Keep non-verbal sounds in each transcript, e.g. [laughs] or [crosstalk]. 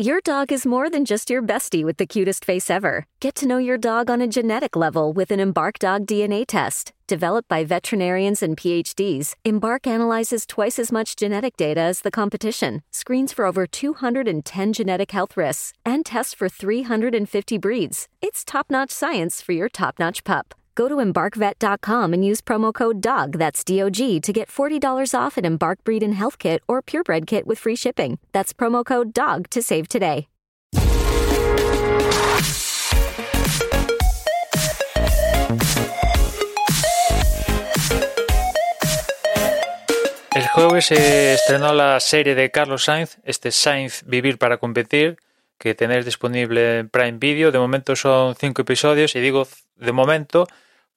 Your dog is more than just your bestie with the cutest face ever. Get to know your dog on a genetic level with an Embark Dog DNA test. Developed by veterinarians and PhDs, Embark analyzes twice as much genetic data as the competition, screens for over 210 genetic health risks, and tests for 350 breeds. It's top notch science for your top notch pup. Go to embarkvet.com and use promo code DOG, that's D O G, to get $40 off an Embark Breed and Health Kit or Purebred Kit with free shipping. That's promo code DOG to save today. El jueves se estrenó la serie de Carlos Sainz, este Sainz Vivir para Competir, que tenéis disponible en Prime Video. De momento son cinco episodios y digo de momento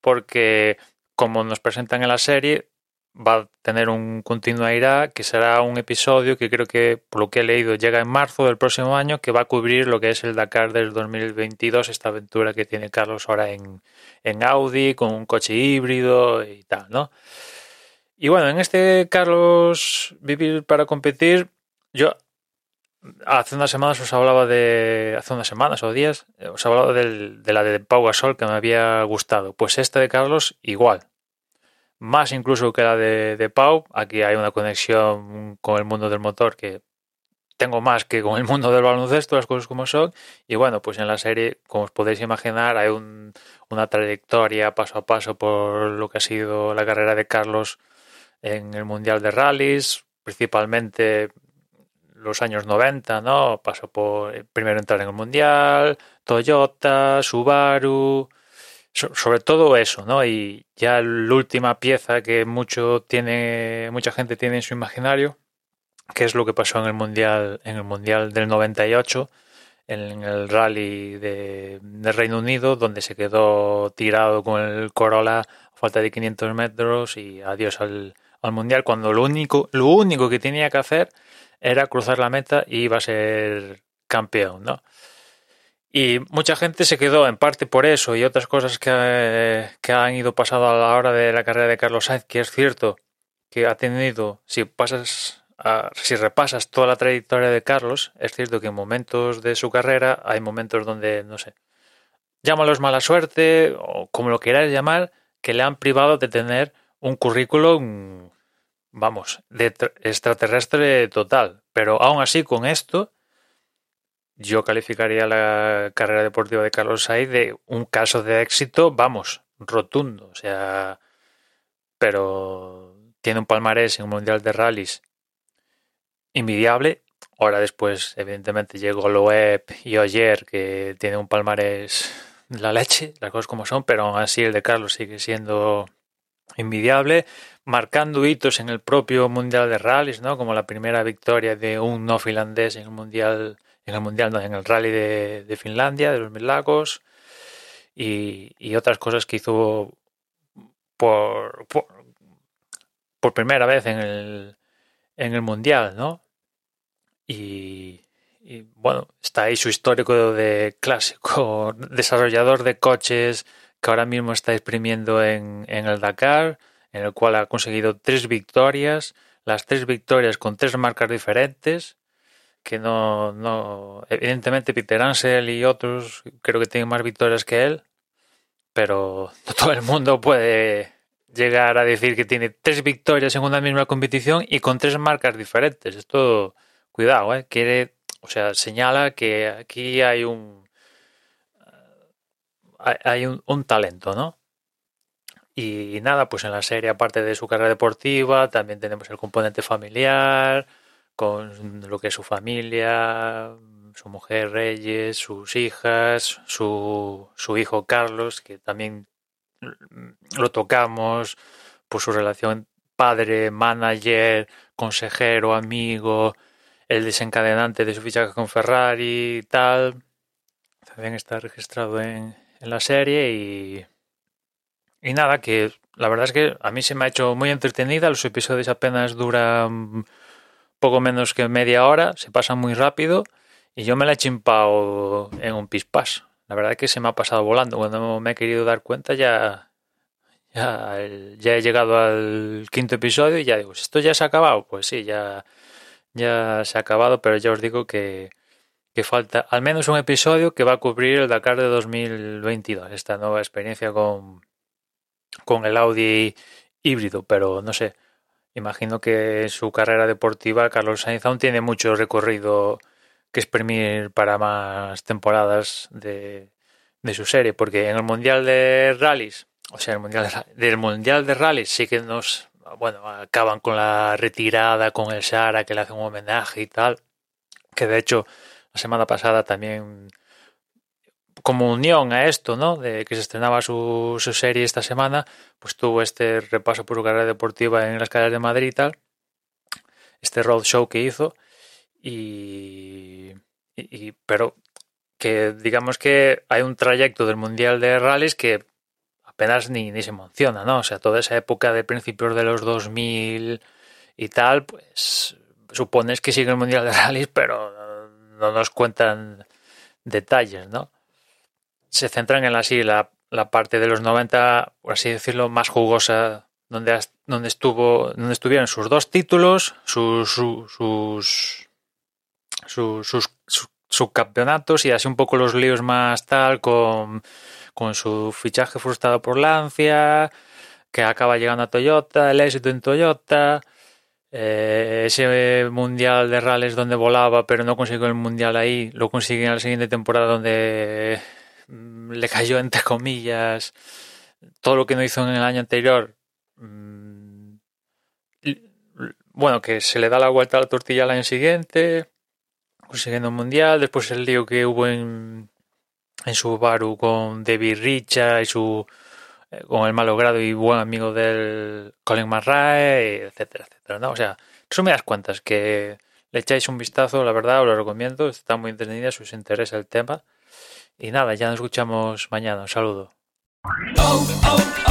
porque como nos presentan en la serie va a tener un continuará que será un episodio que creo que por lo que he leído llega en marzo del próximo año que va a cubrir lo que es el Dakar del 2022 esta aventura que tiene Carlos ahora en, en Audi con un coche híbrido y tal ¿no? y bueno en este Carlos vivir para competir yo Hace unas semanas os hablaba de. Hace unas semanas o días os hablaba del, de la de Pau Gasol que me había gustado. Pues esta de Carlos, igual. Más incluso que la de, de Pau. Aquí hay una conexión con el mundo del motor que tengo más que con el mundo del baloncesto, las cosas como son. Y bueno, pues en la serie, como os podéis imaginar, hay un, una trayectoria paso a paso por lo que ha sido la carrera de Carlos en el Mundial de Rallys, principalmente los años 90, ¿no? Pasó por eh, primero entrar en el Mundial, Toyota, Subaru, sobre todo eso, ¿no? Y ya la última pieza que mucho tiene, mucha gente tiene en su imaginario, que es lo que pasó en el Mundial, en el Mundial del 98, en el rally de, Reino Unido, donde se quedó tirado con el Corolla a falta de 500 metros y adiós al, al Mundial, cuando lo único, lo único que tenía que hacer era cruzar la meta y iba a ser campeón, ¿no? Y mucha gente se quedó en parte por eso y otras cosas que, que han ido pasando a la hora de la carrera de Carlos Sainz, que es cierto que ha tenido, si pasas si repasas toda la trayectoria de Carlos, es cierto que en momentos de su carrera hay momentos donde, no sé, llámalos mala suerte o como lo quieras llamar, que le han privado de tener un currículum vamos, de extraterrestre total. Pero aún así, con esto, yo calificaría la carrera deportiva de Carlos Sainz de un caso de éxito, vamos, rotundo. O sea, pero tiene un palmarés en un mundial de rallies envidiable. Ahora después, evidentemente, llegó Loeb y Oyer, que tiene un palmarés la leche, las cosas como son, pero aún así el de Carlos sigue siendo envidiable, marcando hitos en el propio Mundial de Rallys, ¿no? Como la primera victoria de un no finlandés en el Mundial, en el Mundial, en el Rally de, Finlandia, de los Mil Lagos, y, otras cosas que hizo por, por, primera vez en el, en el Mundial, ¿no? Y bueno, está ahí su histórico de clásico [laughs] desarrollador de coches que ahora mismo está exprimiendo en, en el Dakar, en el cual ha conseguido tres victorias, las tres victorias con tres marcas diferentes, que no, no, evidentemente Peter Ansel y otros creo que tienen más victorias que él, pero no todo el mundo puede llegar a decir que tiene tres victorias en una misma competición y con tres marcas diferentes. Esto, cuidado, ¿eh? quiere, o sea, señala que aquí hay un hay un, talento, ¿no? Y nada, pues en la serie, aparte de su carrera deportiva, también tenemos el componente familiar, con lo que es su familia, su mujer Reyes, sus hijas, su, su hijo Carlos, que también lo tocamos por su relación padre, manager, consejero, amigo, el desencadenante de su fichaje con Ferrari y tal. También está registrado en, en la serie y, y nada, que la verdad es que a mí se me ha hecho muy entretenida, los episodios apenas duran poco menos que media hora, se pasan muy rápido y yo me la he chimpado en un pispás. La verdad es que se me ha pasado volando. Cuando me he querido dar cuenta ya, ya, ya he llegado al quinto episodio y ya digo, ¿esto ya se ha acabado? Pues sí, ya, ya se ha acabado, pero ya os digo que, que falta al menos un episodio que va a cubrir el Dakar de 2022, esta nueva experiencia con, con el Audi híbrido, pero no sé, imagino que en su carrera deportiva Carlos Sainz aún tiene mucho recorrido que exprimir para más temporadas de, de su serie, porque en el Mundial de Rallys, o sea, el Mundial de, del Mundial de Rallys sí que nos, bueno, acaban con la retirada, con el Sara, que le hacen un homenaje y tal, que de hecho la semana pasada también como unión a esto, ¿no? De que se estrenaba su, serie esta semana, pues tuvo este repaso por su carrera deportiva en las calles de Madrid y tal, este road show que hizo, y, y, pero que digamos que hay un trayecto del Mundial de Rallys que apenas ni, ni se menciona, ¿no? O sea, toda esa época de principios de los 2000 y tal, pues supones que sigue el Mundial de Rallys, pero no nos cuentan detalles, ¿no? Se centran en así la, la parte de los 90, por así decirlo, más jugosa, donde, donde estuvo, donde estuvieron sus dos títulos, sus, sus, sus, sus, subcampeonatos y así un poco los líos más tal con, con su fichaje frustrado por Lancia, que acaba llegando a Toyota, el éxito en Toyota, eh, ese mundial de rallies donde volaba pero no consiguió el mundial ahí, lo consigue en la siguiente temporada donde mm, le cayó entre comillas todo lo que no hizo en el año anterior. Mm, bueno, que se le da la vuelta a la tortilla al año siguiente, consiguiendo un mundial, después el lío que hubo en, en Subaru con David Richa y su con el malogrado y buen amigo del Colin McRae, etcétera, etcétera, ¿no? O sea, das cuentas que le echáis un vistazo, la verdad, os lo recomiendo, está muy entretenida si os interesa el tema. Y nada, ya nos escuchamos mañana, un saludo. Oh, oh, oh,